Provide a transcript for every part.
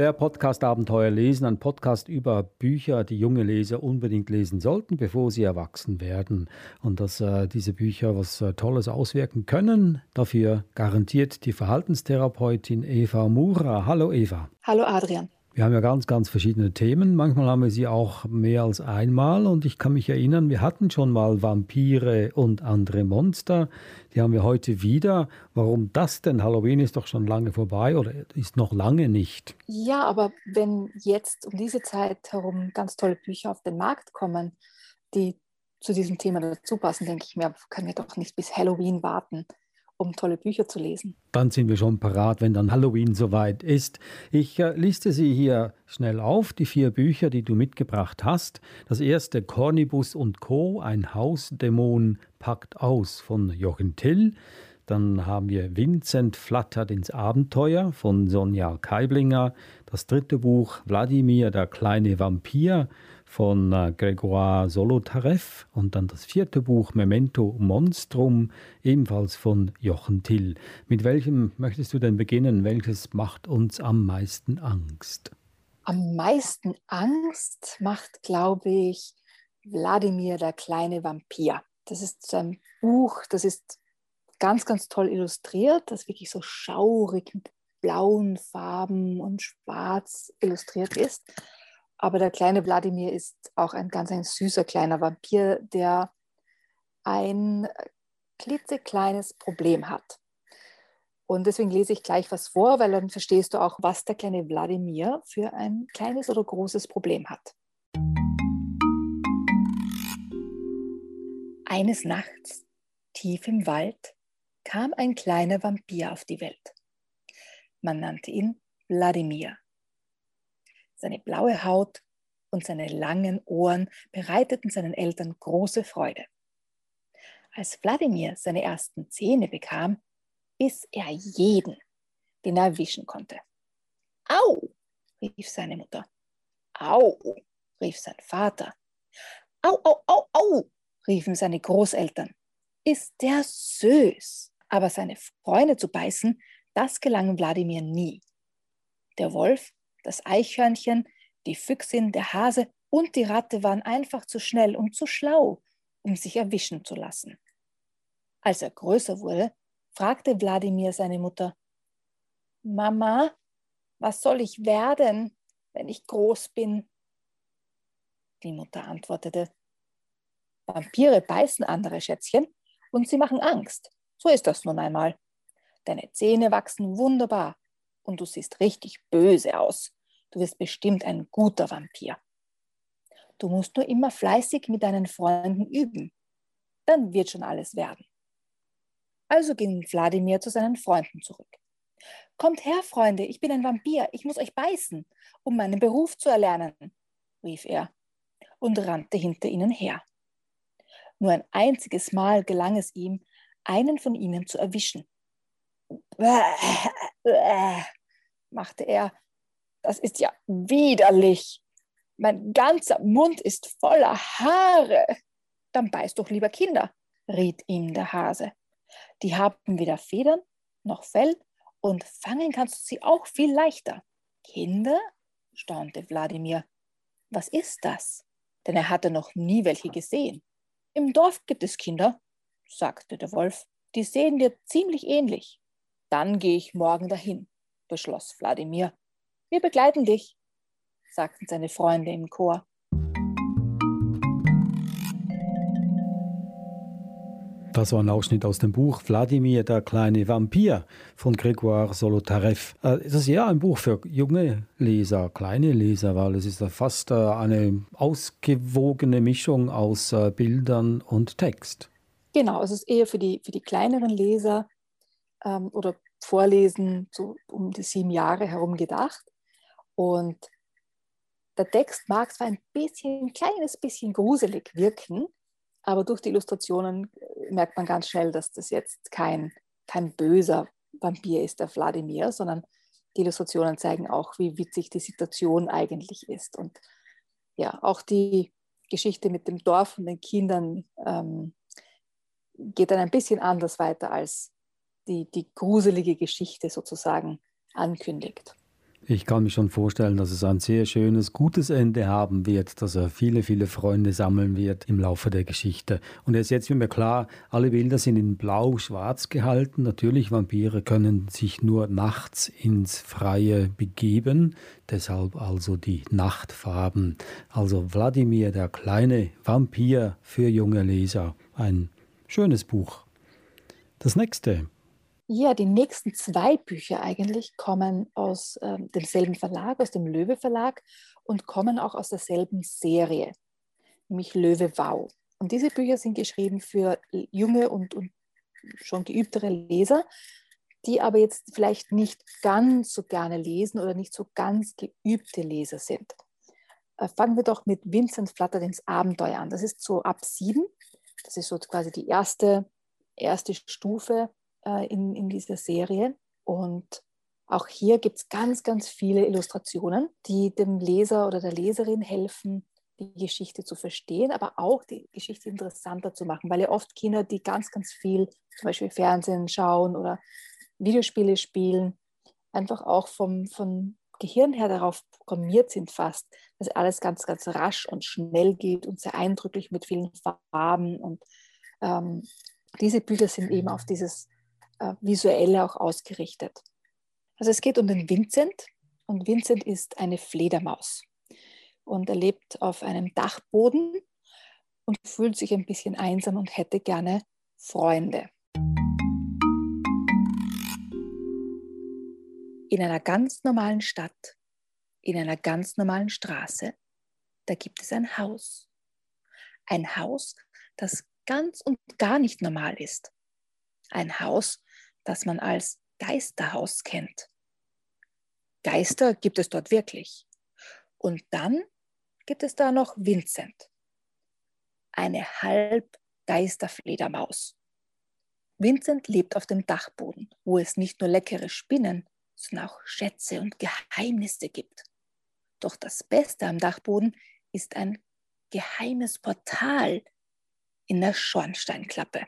Der Podcast Abenteuer lesen, ein Podcast über Bücher, die junge Leser unbedingt lesen sollten, bevor sie erwachsen werden. Und dass äh, diese Bücher was äh, Tolles auswirken können, dafür garantiert die Verhaltenstherapeutin Eva Mura. Hallo Eva. Hallo Adrian. Wir haben ja ganz, ganz verschiedene Themen. Manchmal haben wir sie auch mehr als einmal. Und ich kann mich erinnern, wir hatten schon mal Vampire und andere Monster. Die haben wir heute wieder. Warum das denn? Halloween ist doch schon lange vorbei oder ist noch lange nicht. Ja, aber wenn jetzt um diese Zeit herum ganz tolle Bücher auf den Markt kommen, die zu diesem Thema dazu passen, denke ich mir, können wir doch nicht bis Halloween warten um tolle Bücher zu lesen. Dann sind wir schon parat, wenn dann Halloween soweit ist. Ich äh, liste sie hier schnell auf, die vier Bücher, die du mitgebracht hast. Das erste Cornibus und Co., ein Hausdämon packt aus von Jochen Till. Dann haben wir Vincent flattert ins Abenteuer von Sonja Keiblinger. Das dritte Buch Wladimir, der kleine Vampir von äh, Grégoire Solotareff und dann das vierte Buch Memento Monstrum, ebenfalls von Jochen Till. Mit welchem möchtest du denn beginnen? Welches macht uns am meisten Angst? Am meisten Angst macht, glaube ich, Wladimir, der kleine Vampir. Das ist ein Buch, das ist ganz, ganz toll illustriert, das wirklich so schaurig mit blauen Farben und schwarz illustriert ist. Aber der kleine Wladimir ist auch ein ganz ein süßer kleiner Vampir, der ein klitzekleines Problem hat. Und deswegen lese ich gleich was vor, weil dann verstehst du auch, was der kleine Wladimir für ein kleines oder großes Problem hat. Eines Nachts, tief im Wald, kam ein kleiner Vampir auf die Welt. Man nannte ihn Wladimir. Seine blaue Haut und seine langen Ohren bereiteten seinen Eltern große Freude. Als Wladimir seine ersten Zähne bekam, biss er jeden, den er erwischen konnte. Au, rief seine Mutter. Au, rief sein Vater. Au, au, au, au, riefen seine Großeltern. Ist der süß. Aber seine Freunde zu beißen, das gelang Wladimir nie. Der Wolf das Eichhörnchen, die Füchsin, der Hase und die Ratte waren einfach zu schnell und zu schlau, um sich erwischen zu lassen. Als er größer wurde, fragte Wladimir seine Mutter, Mama, was soll ich werden, wenn ich groß bin? Die Mutter antwortete, Vampire beißen andere Schätzchen und sie machen Angst. So ist das nun einmal. Deine Zähne wachsen wunderbar und du siehst richtig böse aus. Du wirst bestimmt ein guter Vampir. Du musst nur immer fleißig mit deinen Freunden üben. Dann wird schon alles werden. Also ging Wladimir zu seinen Freunden zurück. Kommt her, Freunde, ich bin ein Vampir, ich muss euch beißen, um meinen Beruf zu erlernen, rief er und rannte hinter ihnen her. Nur ein einziges Mal gelang es ihm, einen von ihnen zu erwischen. Machte er, das ist ja widerlich. Mein ganzer Mund ist voller Haare. Dann beiß doch lieber Kinder, riet ihm der Hase. Die haben weder Federn noch Fell und fangen kannst du sie auch viel leichter. Kinder? staunte Wladimir. Was ist das? Denn er hatte noch nie welche gesehen. Im Dorf gibt es Kinder, sagte der Wolf. Die sehen dir ziemlich ähnlich. Dann gehe ich morgen dahin, beschloss Wladimir wir begleiten dich, sagten seine Freunde im Chor. Das war ein Ausschnitt aus dem Buch Wladimir, der kleine Vampir von Grégoire Solotareff. Äh, das ist ja ein Buch für junge Leser, kleine Leser, weil es ist fast äh, eine ausgewogene Mischung aus äh, Bildern und Text. Genau, es ist eher für die, für die kleineren Leser ähm, oder Vorlesen so um die sieben Jahre herum gedacht. Und der Text mag zwar ein bisschen, ein kleines bisschen gruselig wirken, aber durch die Illustrationen äh, merkt man ganz schnell, dass das jetzt kein, kein böser Vampir ist, der Wladimir, sondern die Illustrationen zeigen auch, wie witzig die Situation eigentlich ist. Und ja, auch die Geschichte mit dem Dorf und den Kindern ähm, geht dann ein bisschen anders weiter, als die, die gruselige Geschichte sozusagen ankündigt. Ich kann mir schon vorstellen, dass es ein sehr schönes, gutes Ende haben wird, dass er viele, viele Freunde sammeln wird im Laufe der Geschichte. Und es ist jetzt mir klar, alle Bilder sind in blau-schwarz gehalten. Natürlich, Vampire können sich nur nachts ins Freie begeben, deshalb also die Nachtfarben. Also Wladimir, der kleine Vampir für junge Leser. Ein schönes Buch. Das nächste, ja, die nächsten zwei Bücher eigentlich kommen aus äh, demselben Verlag, aus dem Löwe Verlag und kommen auch aus derselben Serie, nämlich Löwe Wow. Und diese Bücher sind geschrieben für junge und, und schon geübtere Leser, die aber jetzt vielleicht nicht ganz so gerne lesen oder nicht so ganz geübte Leser sind. Äh, fangen wir doch mit Vincent Flatterdings Abenteuer an. Das ist so ab sieben. Das ist so quasi die erste, erste Stufe äh, in, in dieser Serie. Und auch hier gibt es ganz, ganz viele Illustrationen, die dem Leser oder der Leserin helfen, die Geschichte zu verstehen, aber auch die Geschichte interessanter zu machen, weil ja oft Kinder, die ganz, ganz viel zum Beispiel Fernsehen schauen oder Videospiele spielen, einfach auch vom, vom Gehirn her darauf programmiert sind fast, dass alles ganz, ganz rasch und schnell geht und sehr eindrücklich mit vielen Farben. Und ähm, diese Bücher sind eben auf dieses äh, visuell auch ausgerichtet. Also es geht um den Vincent und Vincent ist eine Fledermaus und er lebt auf einem Dachboden und fühlt sich ein bisschen einsam und hätte gerne Freunde. In einer ganz normalen Stadt, in einer ganz normalen Straße, da gibt es ein Haus. Ein Haus, das ganz und gar nicht normal ist. Ein Haus, das man als Geisterhaus kennt. Geister gibt es dort wirklich. Und dann gibt es da noch Vincent, eine Halbgeisterfledermaus. Vincent lebt auf dem Dachboden, wo es nicht nur leckere Spinnen, sondern auch Schätze und Geheimnisse gibt. Doch das Beste am Dachboden ist ein geheimes Portal in der Schornsteinklappe.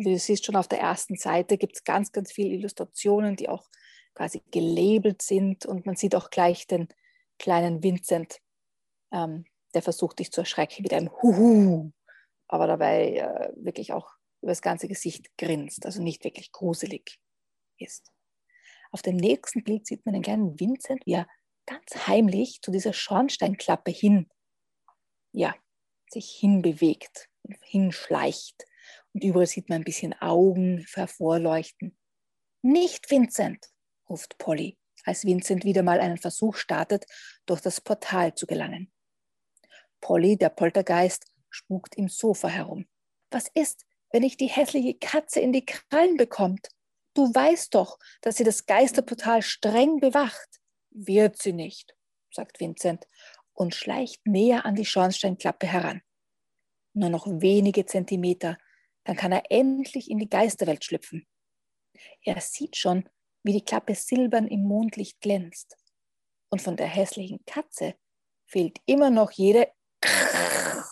Wie du siehst, schon auf der ersten Seite gibt es ganz, ganz viele Illustrationen, die auch quasi gelabelt sind. Und man sieht auch gleich den kleinen Vincent, ähm, der versucht, dich zu erschrecken mit einem Huhu, aber dabei äh, wirklich auch über das ganze Gesicht grinst, also nicht wirklich gruselig ist. Auf dem nächsten Bild sieht man den kleinen Vincent, wie er ganz heimlich zu dieser Schornsteinklappe hin, ja, sich hinbewegt, hinschleicht. Und überall sieht man ein bisschen Augen hervorleuchten. Nicht Vincent, ruft Polly, als Vincent wieder mal einen Versuch startet, durch das Portal zu gelangen. Polly, der Poltergeist, spukt im Sofa herum. Was ist, wenn ich die hässliche Katze in die Krallen bekommt? Du weißt doch, dass sie das Geisterportal streng bewacht. Wird sie nicht, sagt Vincent und schleicht näher an die Schornsteinklappe heran. Nur noch wenige Zentimeter dann kann er endlich in die Geisterwelt schlüpfen. Er sieht schon, wie die Klappe silbern im Mondlicht glänzt. Und von der hässlichen Katze fehlt immer noch jede.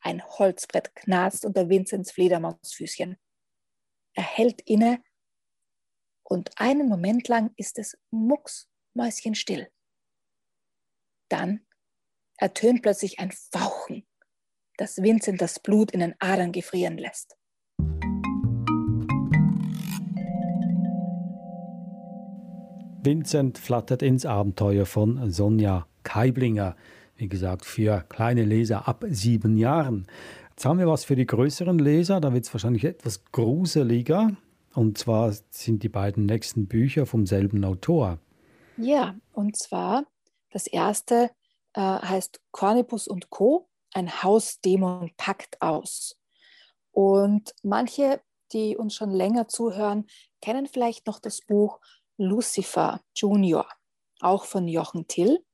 Ein Holzbrett knarzt unter Vinzens Fledermausfüßchen. Er hält inne und einen Moment lang ist es mucksmäuschenstill. Dann ertönt plötzlich ein Fauchen das Vincent das Blut in den Adern gefrieren lässt. Vincent flattert ins Abenteuer von Sonja Keiblinger. Wie gesagt, für kleine Leser ab sieben Jahren. Jetzt haben wir was für die größeren Leser, da wird es wahrscheinlich etwas gruseliger. Und zwar sind die beiden nächsten Bücher vom selben Autor. Ja, und zwar das erste äh, heißt Cornibus und Co ein Hausdämon packt aus. Und manche, die uns schon länger zuhören, kennen vielleicht noch das Buch Lucifer Junior, auch von Jochen Till.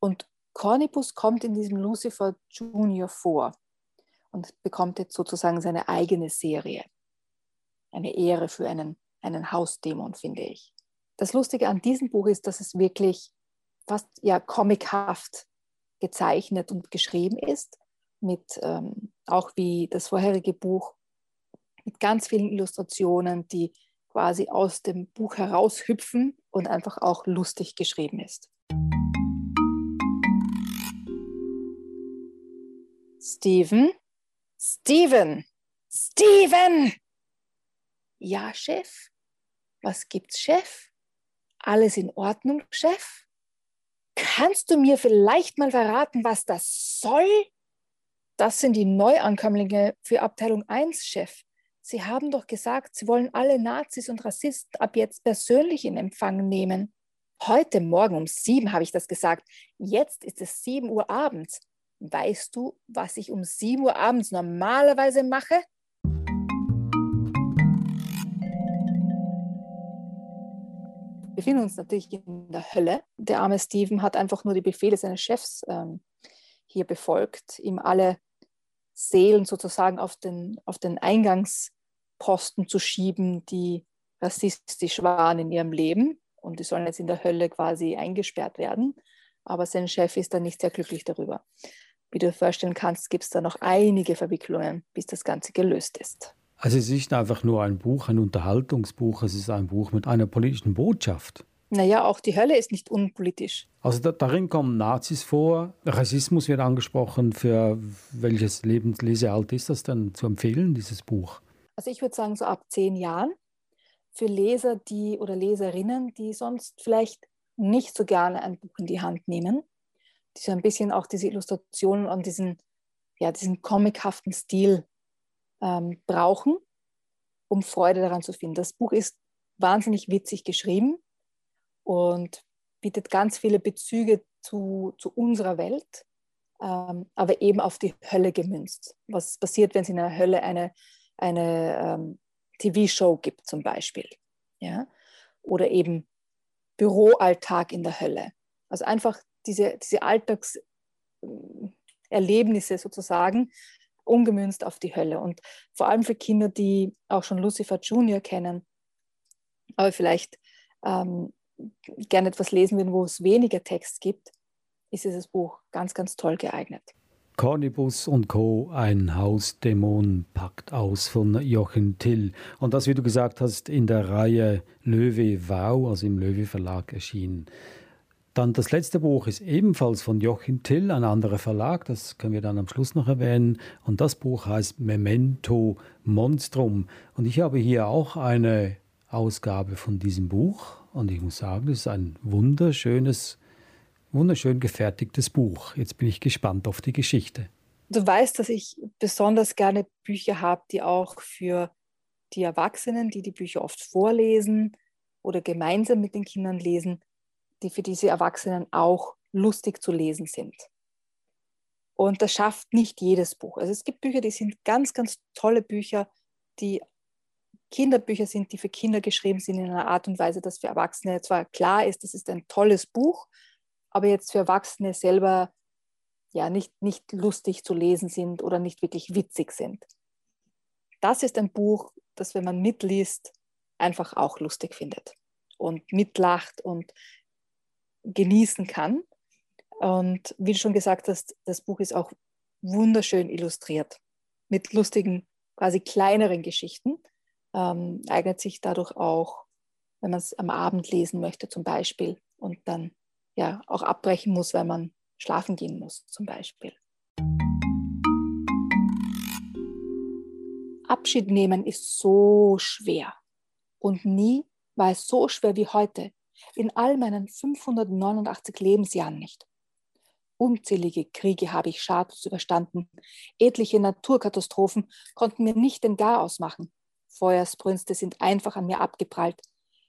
Und Cornibus kommt in diesem Lucifer Junior vor und bekommt jetzt sozusagen seine eigene Serie. Eine Ehre für einen, einen Hausdämon, finde ich. das Lustige an diesem Buch ist, dass es wirklich fast ja comichaft gezeichnet und geschrieben ist, mit ähm, auch wie das vorherige Buch, mit ganz vielen Illustrationen, die quasi aus dem Buch heraushüpfen und einfach auch lustig geschrieben ist. Steven? Steven! Steven! Ja, Chef? Was gibt's, Chef? Alles in Ordnung, Chef? Kannst du mir vielleicht mal verraten, was das soll? Das sind die Neuankömmlinge für Abteilung 1, Chef. Sie haben doch gesagt, Sie wollen alle Nazis und Rassisten ab jetzt persönlich in Empfang nehmen. Heute Morgen um sieben habe ich das gesagt. Jetzt ist es sieben Uhr abends. Weißt du, was ich um 7 Uhr abends normalerweise mache? Befinden uns natürlich in der Hölle. Der arme Steven hat einfach nur die Befehle seines Chefs ähm, hier befolgt, ihm alle Seelen sozusagen auf den, auf den Eingangsposten zu schieben, die rassistisch waren in ihrem Leben. Und die sollen jetzt in der Hölle quasi eingesperrt werden. Aber sein Chef ist dann nicht sehr glücklich darüber wie du dir vorstellen kannst, gibt es da noch einige Verwicklungen, bis das Ganze gelöst ist. Also es ist nicht einfach nur ein Buch, ein Unterhaltungsbuch, es ist ein Buch mit einer politischen Botschaft. Naja, auch die Hölle ist nicht unpolitisch. Also da, darin kommen Nazis vor, Rassismus wird angesprochen. Für welches Lebenslesealter ist das denn zu empfehlen, dieses Buch? Also ich würde sagen, so ab zehn Jahren. Für Leser, die oder Leserinnen, die sonst vielleicht nicht so gerne ein Buch in die Hand nehmen, die so ein bisschen auch diese Illustrationen und diesen, ja, diesen comichaften Stil ähm, brauchen, um Freude daran zu finden. Das Buch ist wahnsinnig witzig geschrieben und bietet ganz viele Bezüge zu, zu unserer Welt, ähm, aber eben auf die Hölle gemünzt. Was passiert, wenn es in der Hölle eine, eine ähm, TV-Show gibt zum Beispiel? Ja? Oder eben Büroalltag in der Hölle. Also einfach diese, diese Alltagserlebnisse sozusagen umgemünzt auf die Hölle. Und vor allem für Kinder, die auch schon Lucifer Junior kennen, aber vielleicht ähm, gerne etwas lesen würden, wo es weniger Text gibt, ist dieses Buch ganz, ganz toll geeignet. Cornibus und Co. Ein Hausdämon packt aus von Jochen Till. Und das, wie du gesagt hast, in der Reihe Löwe Wow, also im Löwe Verlag erschienen. Dann das letzte Buch ist ebenfalls von Joachim Till, ein anderer Verlag, das können wir dann am Schluss noch erwähnen. Und das Buch heißt Memento Monstrum. Und ich habe hier auch eine Ausgabe von diesem Buch. Und ich muss sagen, das ist ein wunderschönes, wunderschön gefertigtes Buch. Jetzt bin ich gespannt auf die Geschichte. Du weißt, dass ich besonders gerne Bücher habe, die auch für die Erwachsenen, die die Bücher oft vorlesen oder gemeinsam mit den Kindern lesen, die für diese Erwachsenen auch lustig zu lesen sind. Und das schafft nicht jedes Buch. Also es gibt Bücher, die sind ganz, ganz tolle Bücher, die Kinderbücher sind, die für Kinder geschrieben sind in einer Art und Weise, dass für Erwachsene zwar klar ist, das ist ein tolles Buch, aber jetzt für Erwachsene selber ja nicht, nicht lustig zu lesen sind oder nicht wirklich witzig sind. Das ist ein Buch, das, wenn man mitliest, einfach auch lustig findet und mitlacht und genießen kann. Und wie du schon gesagt hast, das Buch ist auch wunderschön illustriert mit lustigen, quasi kleineren Geschichten. Ähm, eignet sich dadurch auch, wenn man es am Abend lesen möchte zum Beispiel und dann ja auch abbrechen muss, weil man schlafen gehen muss zum Beispiel. Abschied nehmen ist so schwer und nie war es so schwer wie heute, in all meinen 589 Lebensjahren nicht. Unzählige Kriege habe ich schadlos überstanden. Etliche Naturkatastrophen konnten mir nicht den Garaus machen. Feuersbrünste sind einfach an mir abgeprallt.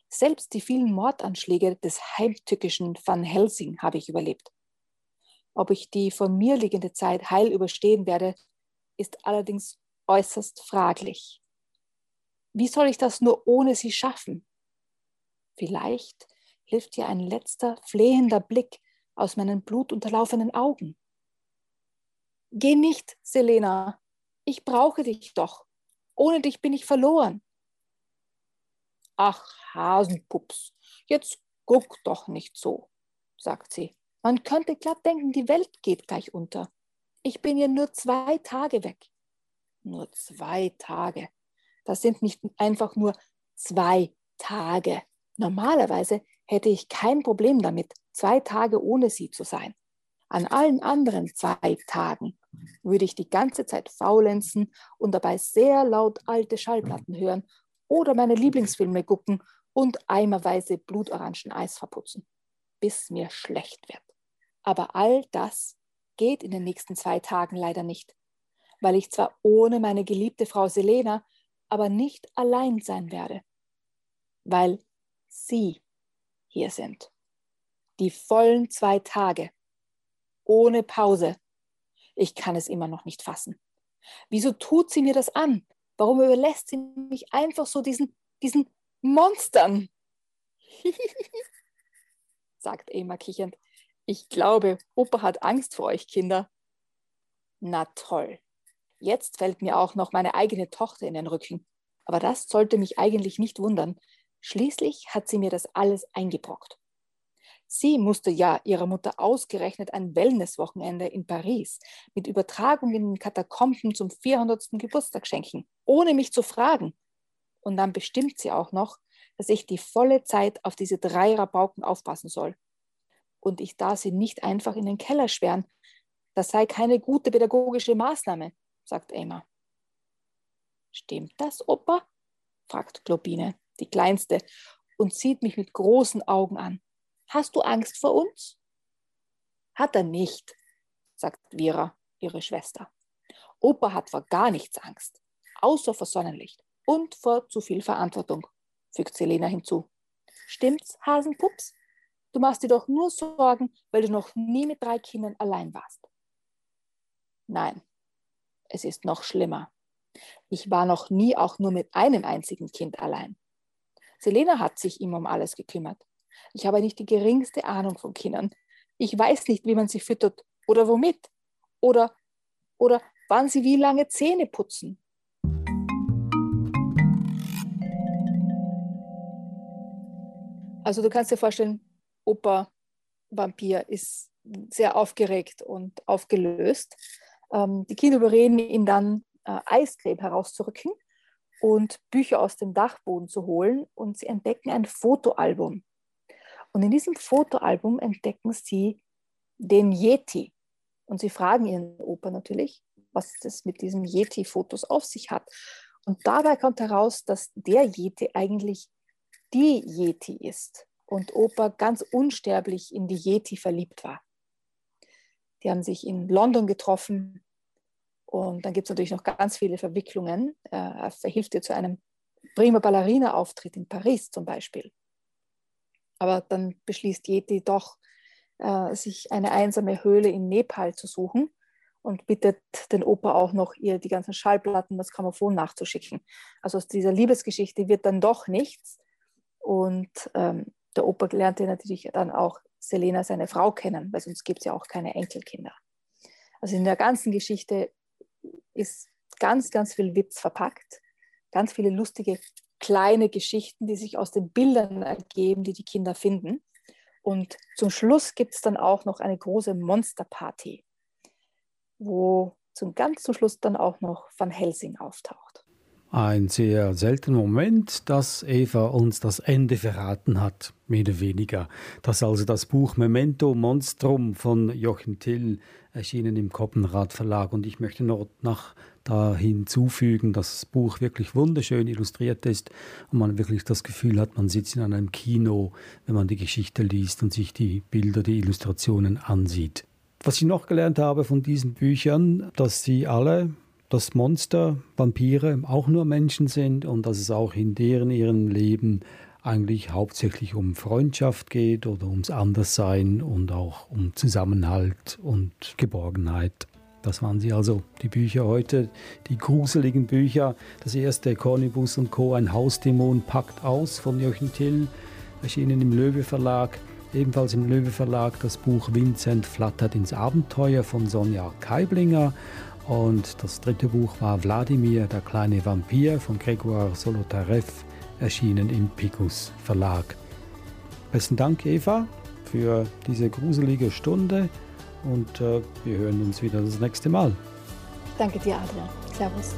Selbst die vielen Mordanschläge des heimtückischen Van Helsing habe ich überlebt. Ob ich die vor mir liegende Zeit heil überstehen werde, ist allerdings äußerst fraglich. Wie soll ich das nur ohne sie schaffen? Vielleicht hilft dir ein letzter flehender Blick aus meinen blutunterlaufenen Augen. Geh nicht, Selena, ich brauche dich doch. Ohne dich bin ich verloren. Ach, Hasenpups, jetzt guck doch nicht so, sagt sie. Man könnte glatt denken, die Welt geht gleich unter. Ich bin ja nur zwei Tage weg. Nur zwei Tage. Das sind nicht einfach nur zwei Tage. Normalerweise hätte ich kein Problem damit, zwei Tage ohne sie zu sein. An allen anderen zwei Tagen würde ich die ganze Zeit faulenzen und dabei sehr laut alte Schallplatten hören oder meine Lieblingsfilme gucken und eimerweise Blutorangen-Eis verputzen, bis mir schlecht wird. Aber all das geht in den nächsten zwei Tagen leider nicht, weil ich zwar ohne meine geliebte Frau Selena, aber nicht allein sein werde, weil Sie hier sind. Die vollen zwei Tage, ohne Pause. Ich kann es immer noch nicht fassen. Wieso tut sie mir das an? Warum überlässt sie mich einfach so diesen, diesen Monstern? sagt Emma kichernd. Ich glaube, Opa hat Angst vor euch, Kinder. Na toll. Jetzt fällt mir auch noch meine eigene Tochter in den Rücken. Aber das sollte mich eigentlich nicht wundern. Schließlich hat sie mir das alles eingebrockt. Sie musste ja ihrer Mutter ausgerechnet ein Wellnesswochenende in Paris mit Übertragung in den Katakomben zum 400. Geburtstag schenken, ohne mich zu fragen. Und dann bestimmt sie auch noch, dass ich die volle Zeit auf diese drei Rabauken aufpassen soll. Und ich darf sie nicht einfach in den Keller sperren. Das sei keine gute pädagogische Maßnahme, sagt Emma. Stimmt das, Opa? fragt Globine, die Kleinste, und sieht mich mit großen Augen an. Hast du Angst vor uns? Hat er nicht, sagt Vera, ihre Schwester. Opa hat vor gar nichts Angst, außer vor Sonnenlicht und vor zu viel Verantwortung, fügt Selena hinzu. Stimmt's, Hasenpups? Du machst dir doch nur Sorgen, weil du noch nie mit drei Kindern allein warst. Nein, es ist noch schlimmer. Ich war noch nie auch nur mit einem einzigen Kind allein. Selena hat sich immer um alles gekümmert. Ich habe nicht die geringste Ahnung von Kindern. Ich weiß nicht, wie man sie füttert oder womit. Oder, oder wann sie wie lange Zähne putzen. Also du kannst dir vorstellen, Opa Vampir ist sehr aufgeregt und aufgelöst. Ähm, die Kinder überreden ihn dann, äh, Eiscreme herauszurücken und Bücher aus dem Dachboden zu holen. Und sie entdecken ein Fotoalbum und in diesem Fotoalbum entdecken sie den Yeti. Und sie fragen ihren Opa natürlich, was das mit diesen Yeti-Fotos auf sich hat. Und dabei kommt heraus, dass der Yeti eigentlich die Yeti ist und Opa ganz unsterblich in die Yeti verliebt war. Die haben sich in London getroffen und dann gibt es natürlich noch ganz viele Verwicklungen. Er verhilft ihr zu einem Prima Ballerina-Auftritt in Paris zum Beispiel. Aber dann beschließt Yeti doch, äh, sich eine einsame Höhle in Nepal zu suchen und bittet den Opa auch noch, ihr die ganzen Schallplatten, das Grammophon nachzuschicken. Also aus dieser Liebesgeschichte wird dann doch nichts. Und ähm, der Opa lernte natürlich dann auch Selena, seine Frau, kennen, weil sonst gibt es ja auch keine Enkelkinder. Also in der ganzen Geschichte ist ganz, ganz viel Witz verpackt, ganz viele lustige kleine Geschichten, die sich aus den Bildern ergeben, die die Kinder finden. Und zum Schluss gibt es dann auch noch eine große Monsterparty, wo zum ganz zum Schluss dann auch noch Van Helsing auftaucht. Ein sehr seltener Moment, dass Eva uns das Ende verraten hat, mehr oder weniger. Das ist also das Buch Memento Monstrum von Jochen Till, erschienen im Koppenrad Verlag. Und ich möchte noch nach da hinzufügen, dass das Buch wirklich wunderschön illustriert ist und man wirklich das Gefühl hat, man sitzt in einem Kino, wenn man die Geschichte liest und sich die Bilder, die Illustrationen ansieht. Was ich noch gelernt habe von diesen Büchern, dass sie alle, das Monster, Vampire auch nur Menschen sind und dass es auch in deren ihrem Leben eigentlich hauptsächlich um Freundschaft geht oder ums Anderssein und auch um Zusammenhalt und Geborgenheit. Das waren sie also, die Bücher heute, die gruseligen Bücher. Das erste, Cornibus und Co., ein Hausdämon packt aus von Jochen Till, erschienen im Löwe Verlag. Ebenfalls im Löwe Verlag das Buch Vincent flattert ins Abenteuer von Sonja Keiblinger. Und das dritte Buch war Wladimir, der kleine Vampir von Gregor Solotarev, erschienen im Picus Verlag. Besten Dank, Eva, für diese gruselige Stunde und äh, wir hören uns wieder das nächste Mal. Danke dir, Adrian. Servus.